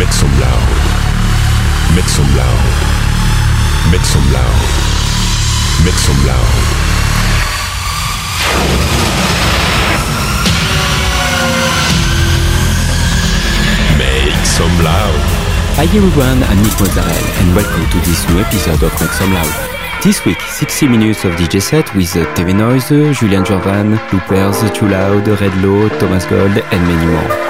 Make some loud. Make some loud. Make some loud. Make some loud. Make some loud. Hi everyone, I'm Nick Mozzarella and welcome to this new episode of Make Some Loud. This week, 60 minutes of DJ set with uh, TV Noise, Julian Jordan, Loopers, Too Loud, Redlow, Thomas Gold and many more.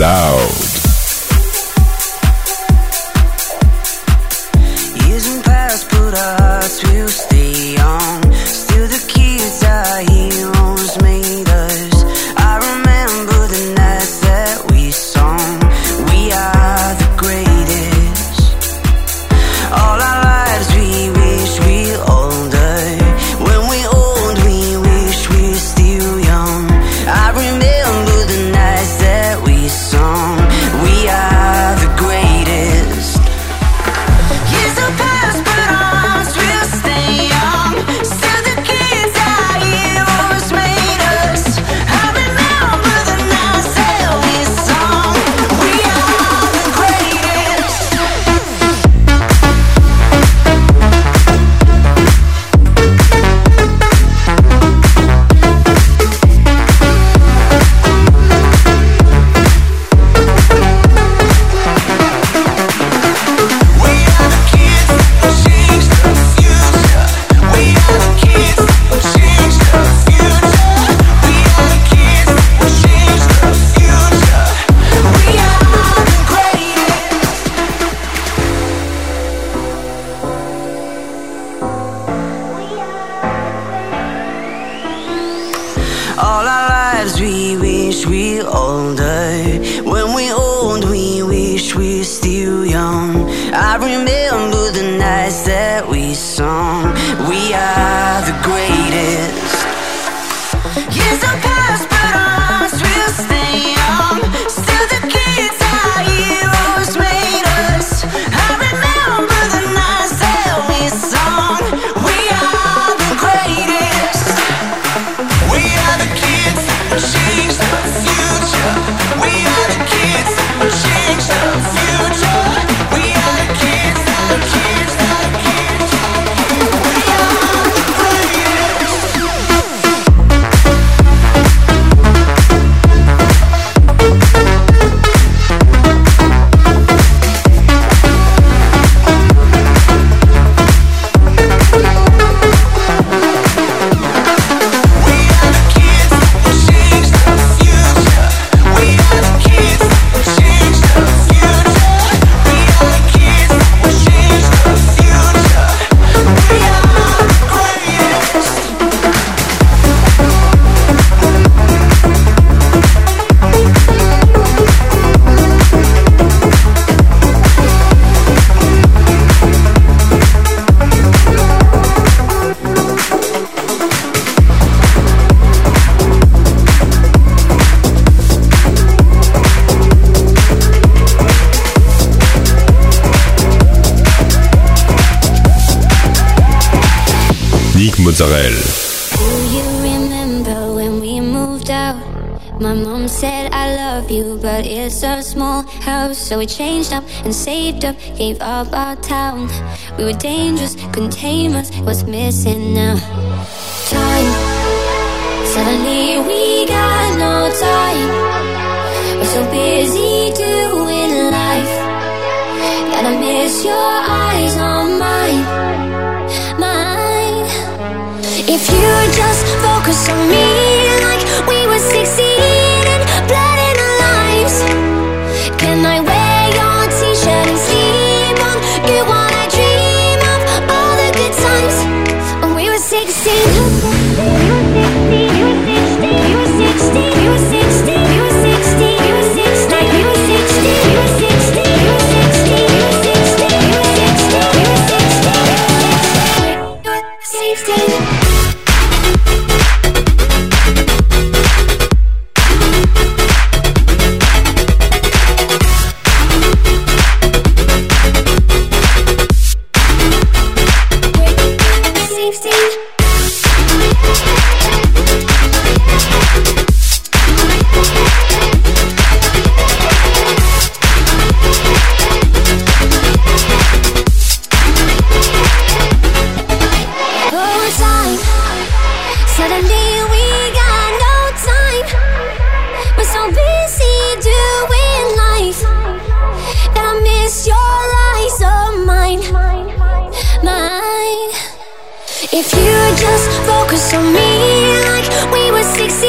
Loud. Mozzarella. Do you remember when we moved out? My mom said I love you, but it's a small house. So we changed up and saved up, gave up our town. We were dangerous, couldn't tame us. What's missing now? Time. Suddenly we got no time. We're so busy doing life. Gotta miss your eyes on mine. If you just focus on me like we were 16 Just focus on me. Like we were 16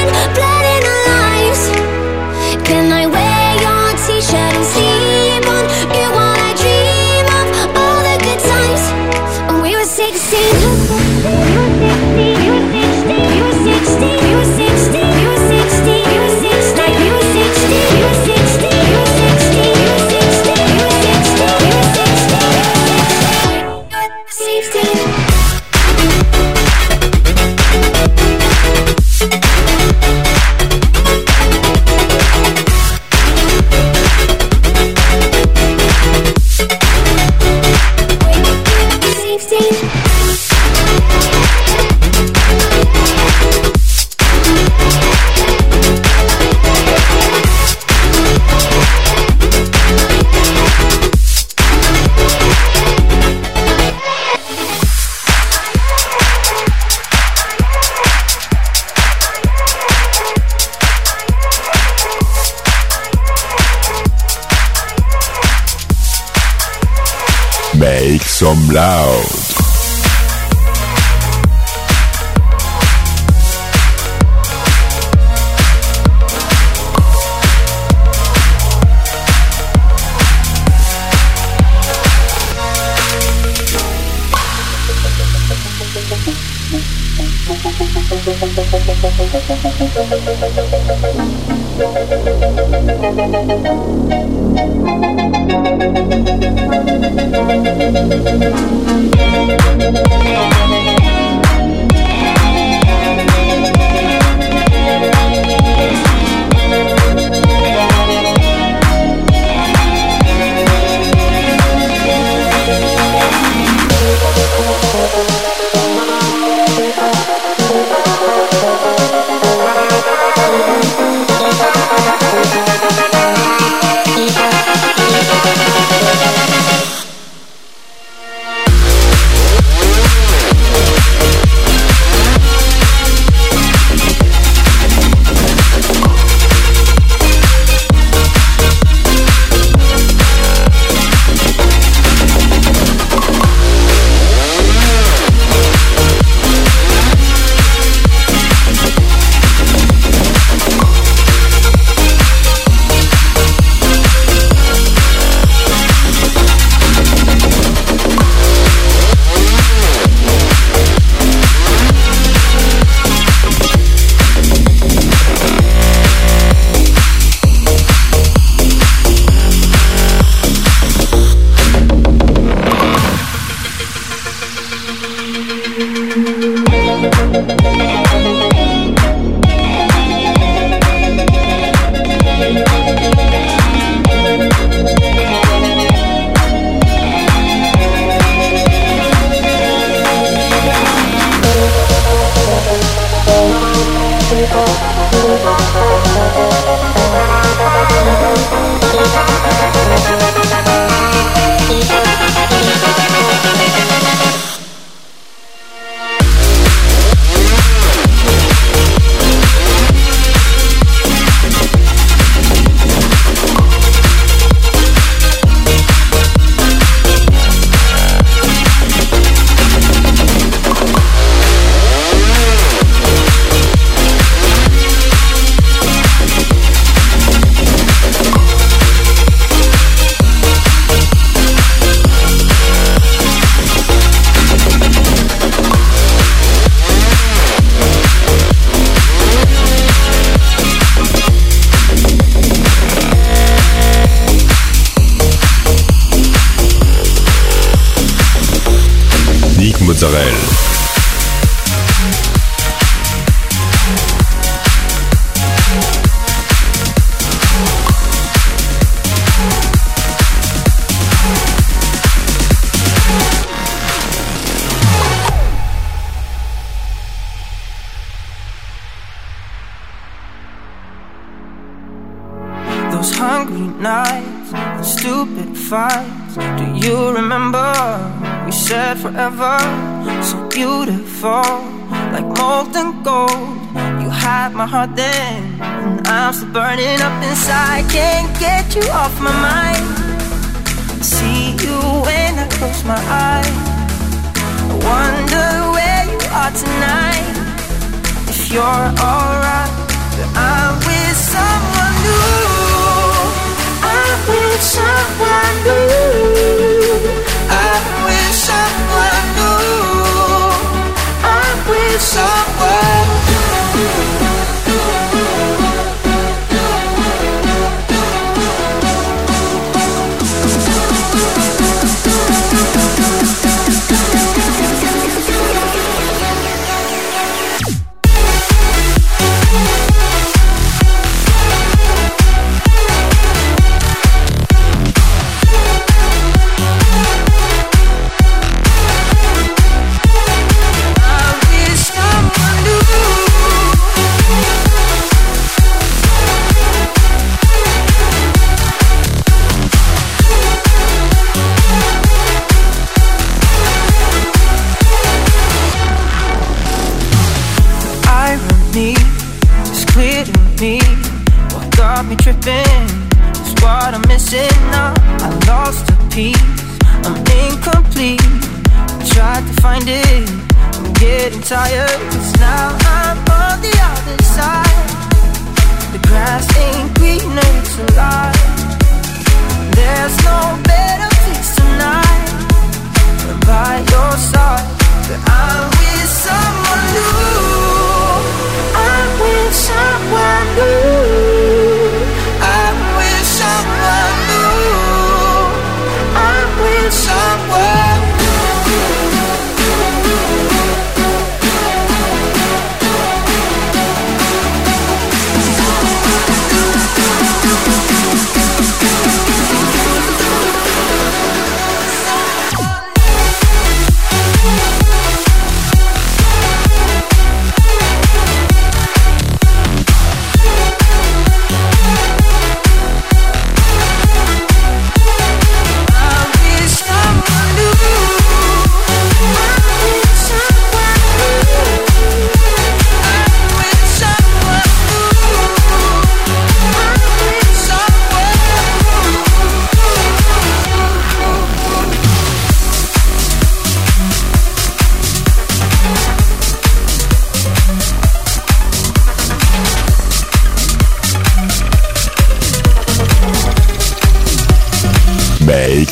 and our lives, can I Tchau.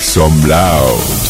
Some loud.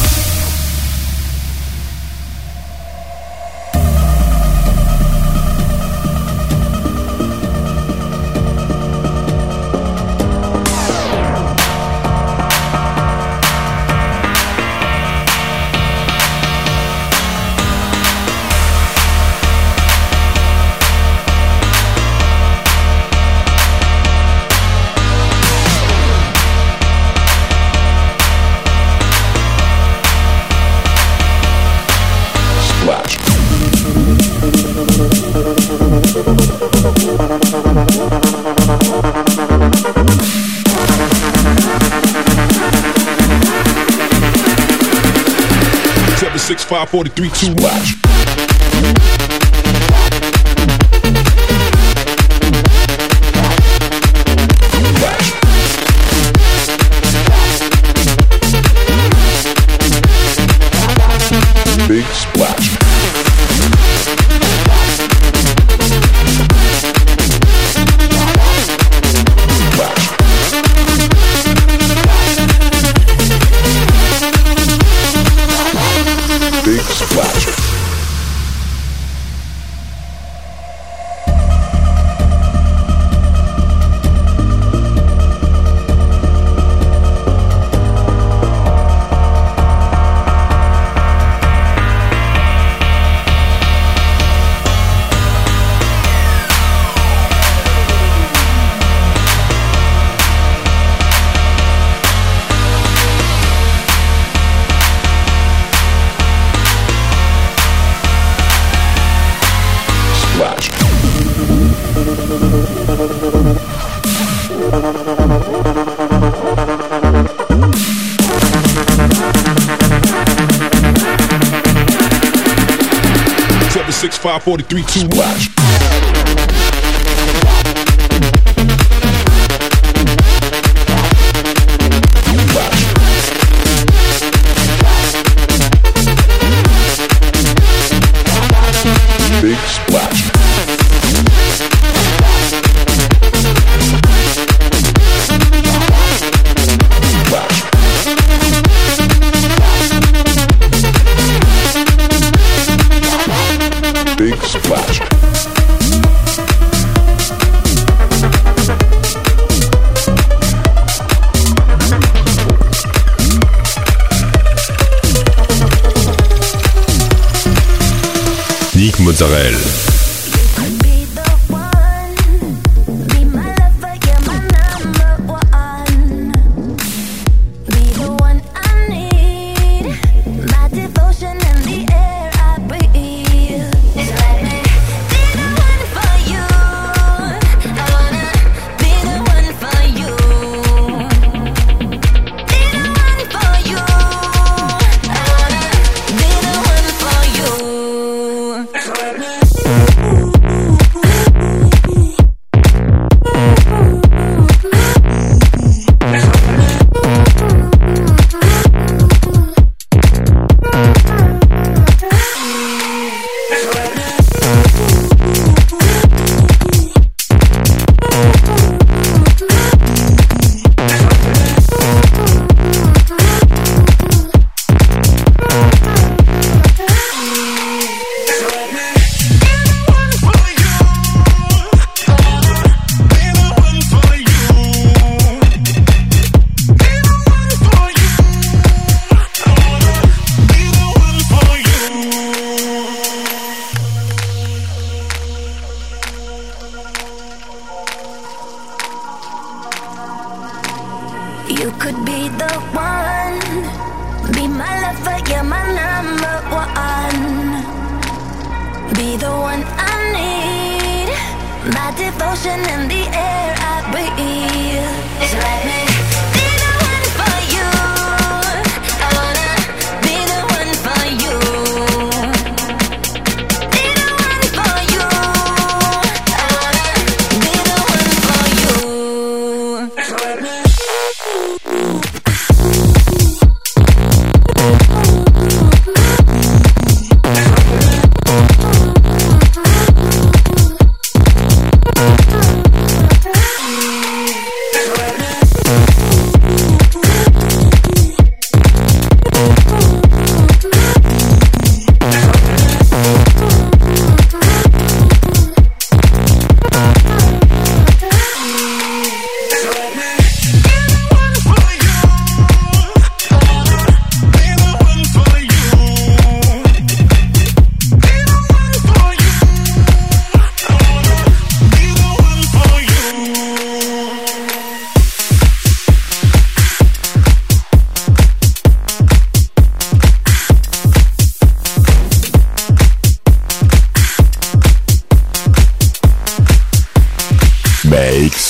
Five, four, three, two, watch. Five forty three two. Watch.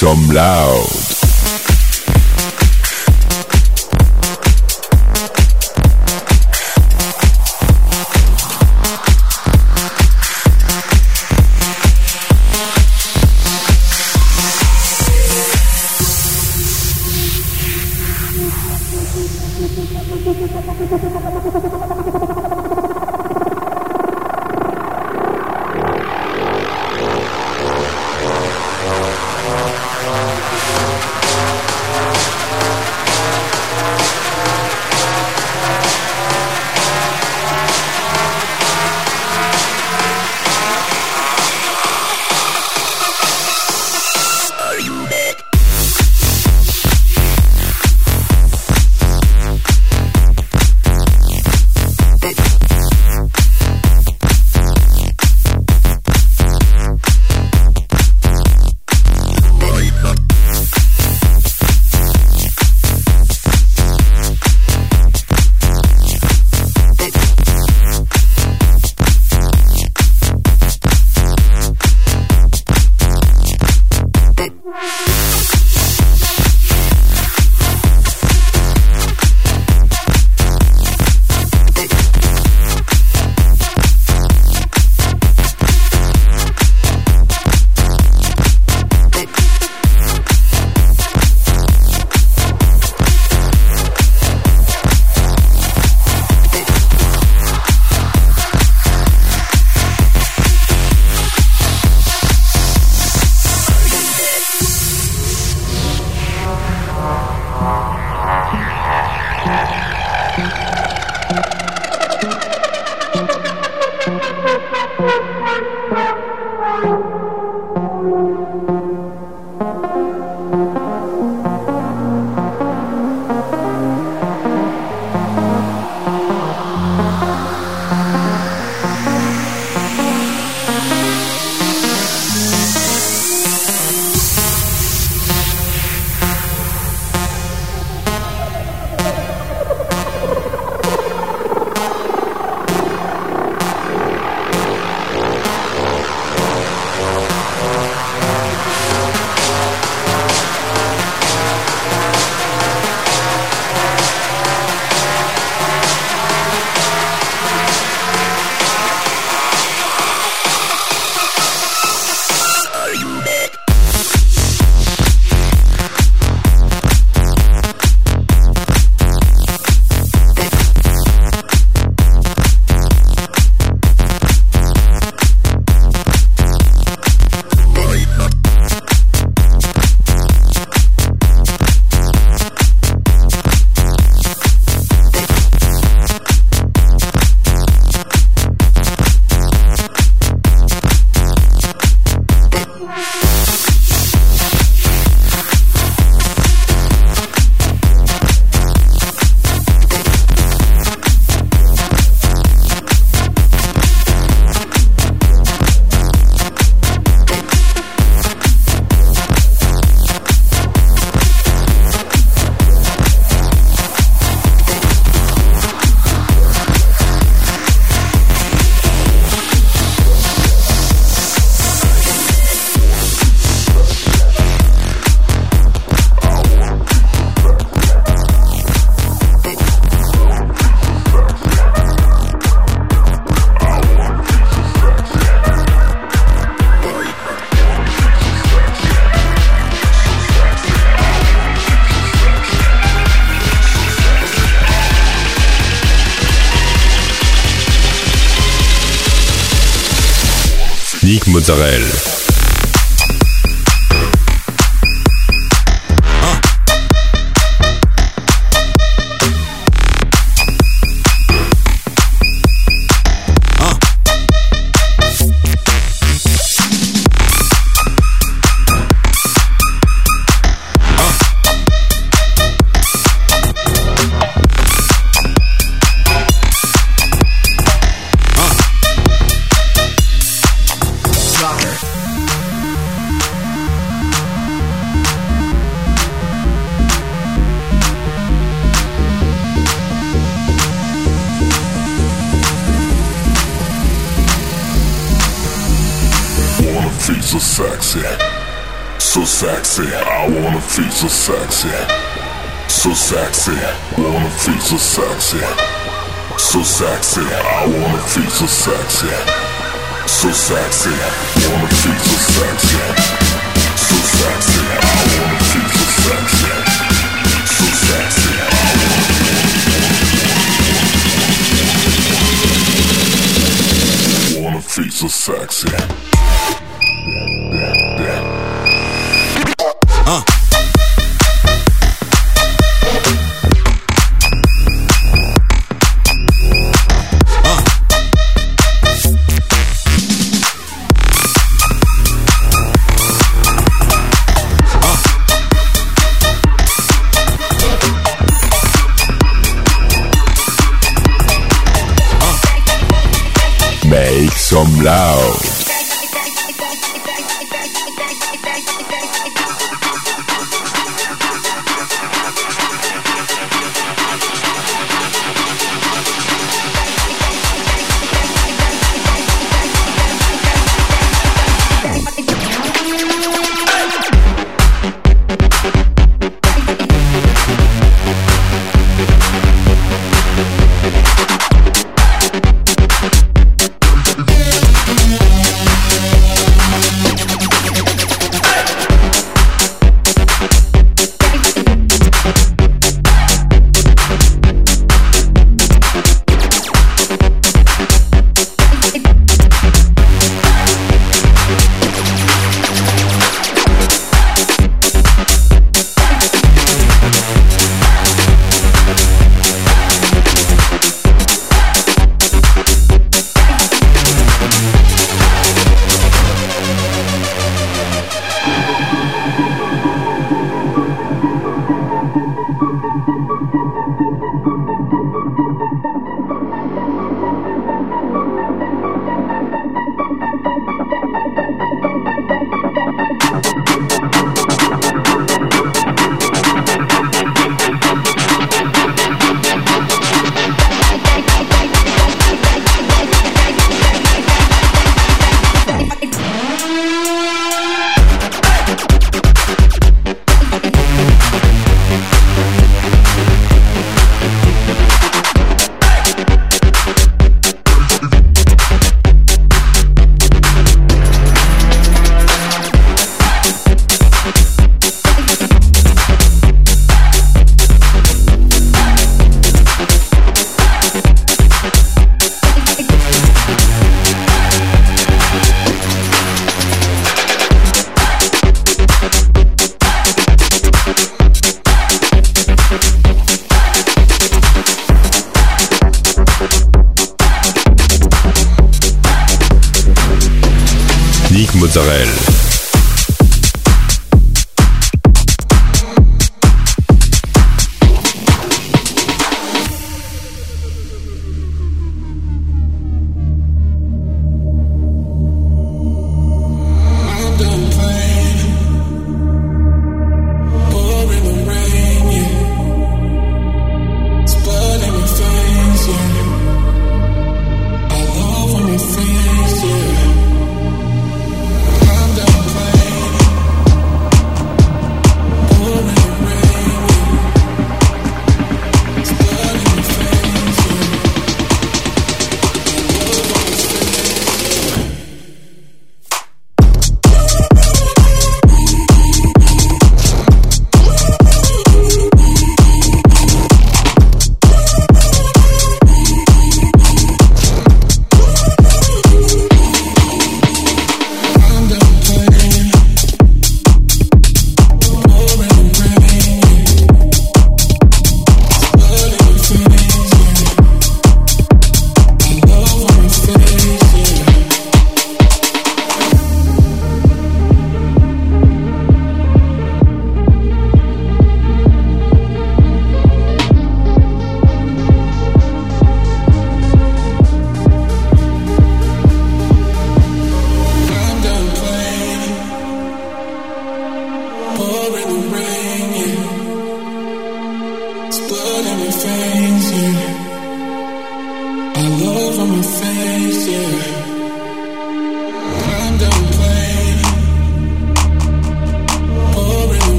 Some loud. Nick sexy, so sexy, I wanna feel so sexy, so sexy, I wanna feel so sexy, so sexy, I wanna feel so sexy, so sexy, I wanna, wanna feel so sexy. Some loud.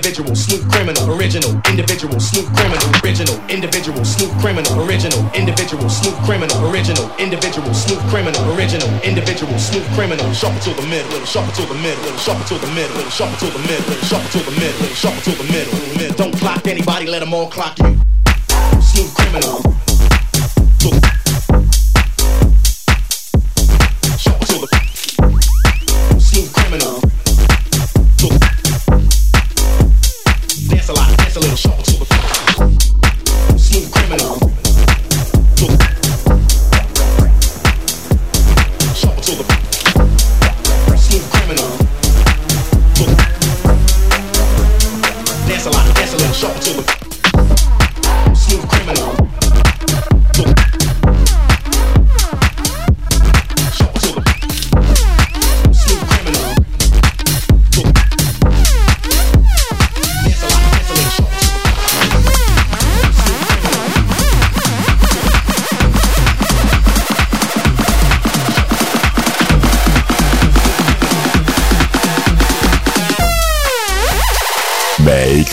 individual, sleuth criminal, original, individual, sleuth criminal, original, individual, sleuth criminal, original, individual, sleuth criminal, original, individual, sleuth criminal, original, individual, sleuth criminal, shuffle to the middle, shuffle to the middle, shuffle to the middle, shuffle to the middle, shuffle to the middle, shuffle to the middle. Don't clock anybody, let them all clock you. Sleuth criminal.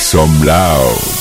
some loud.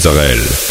Mozzarella.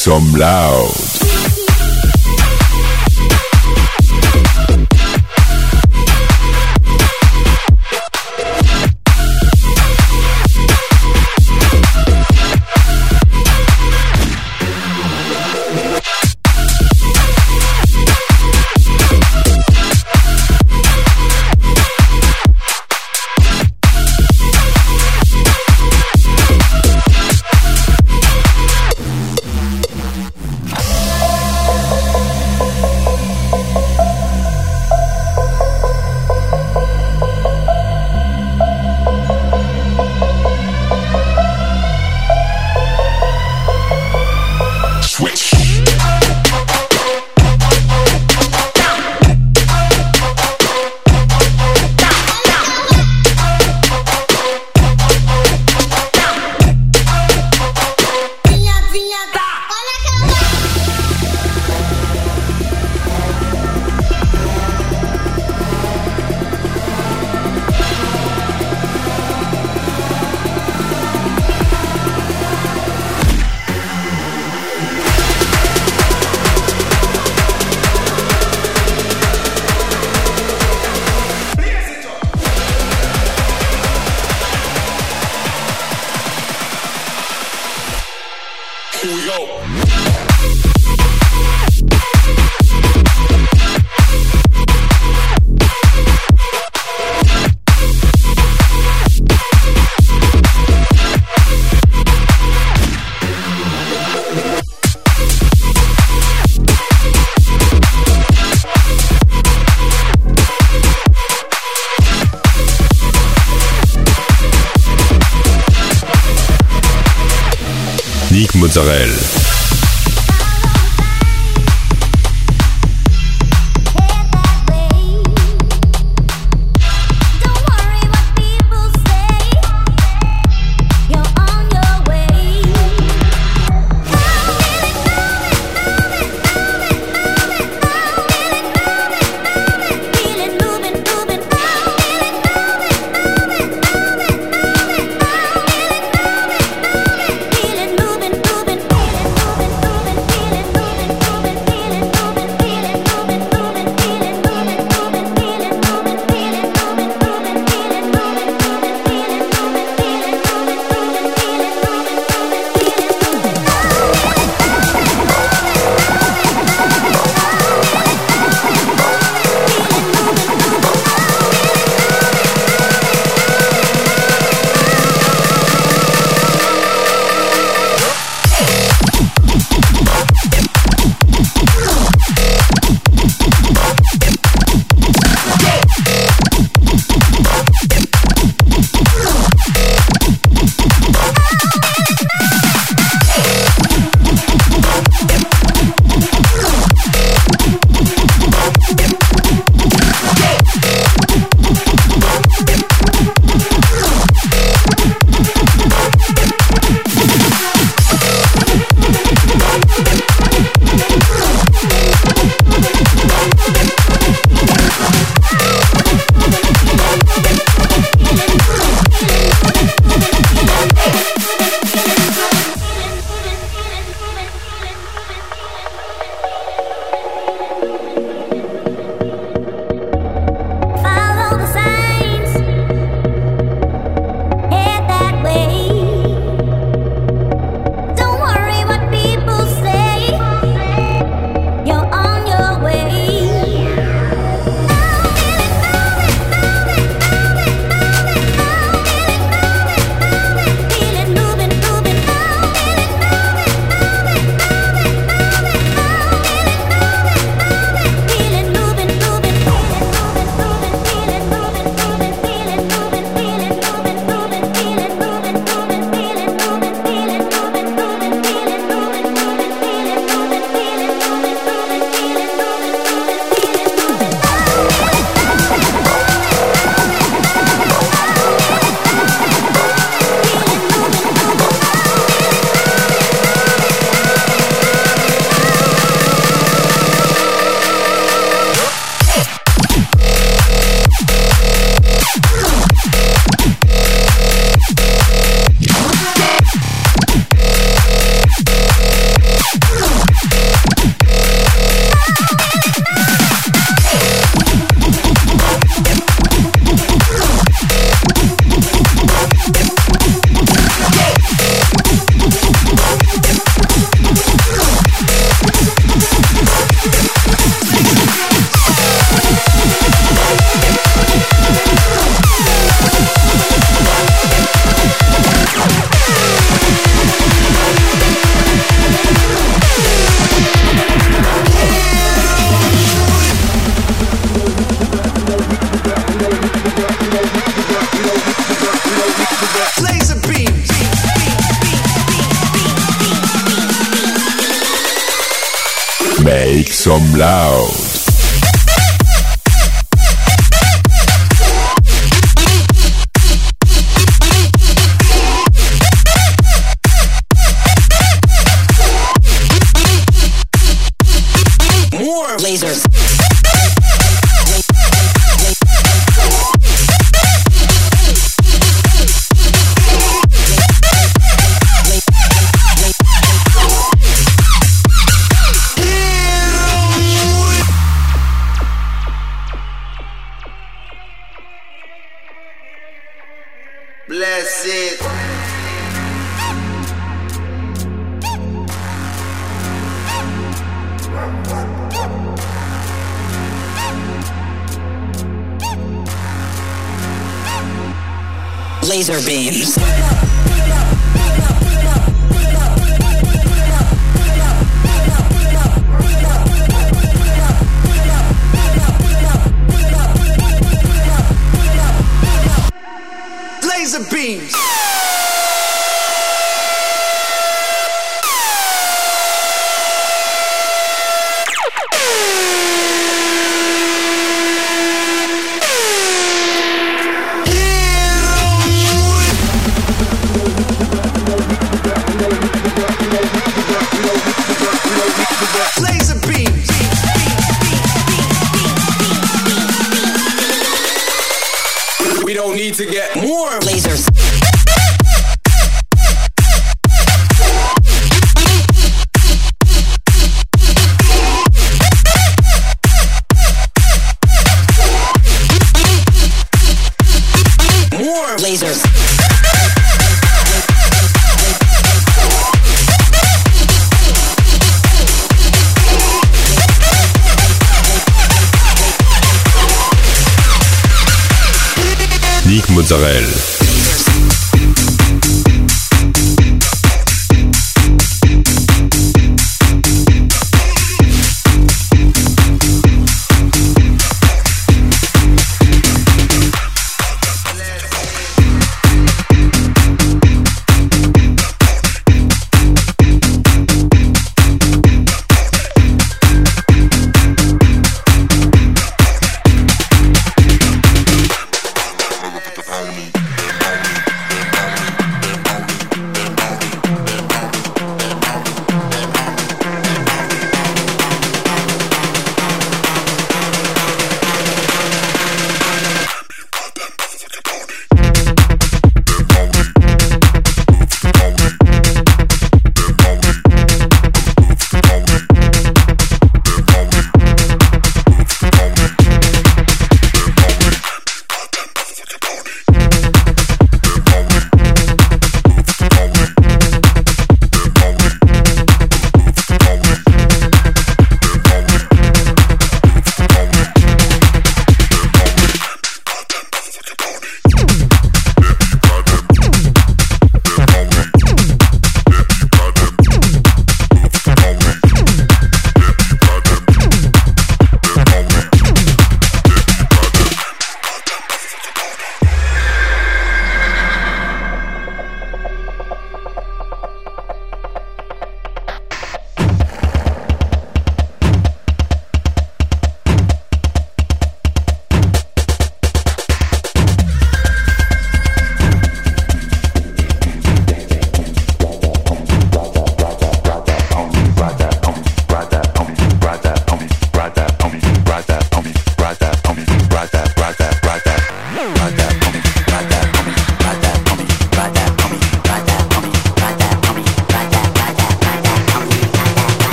Some. Laser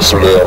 So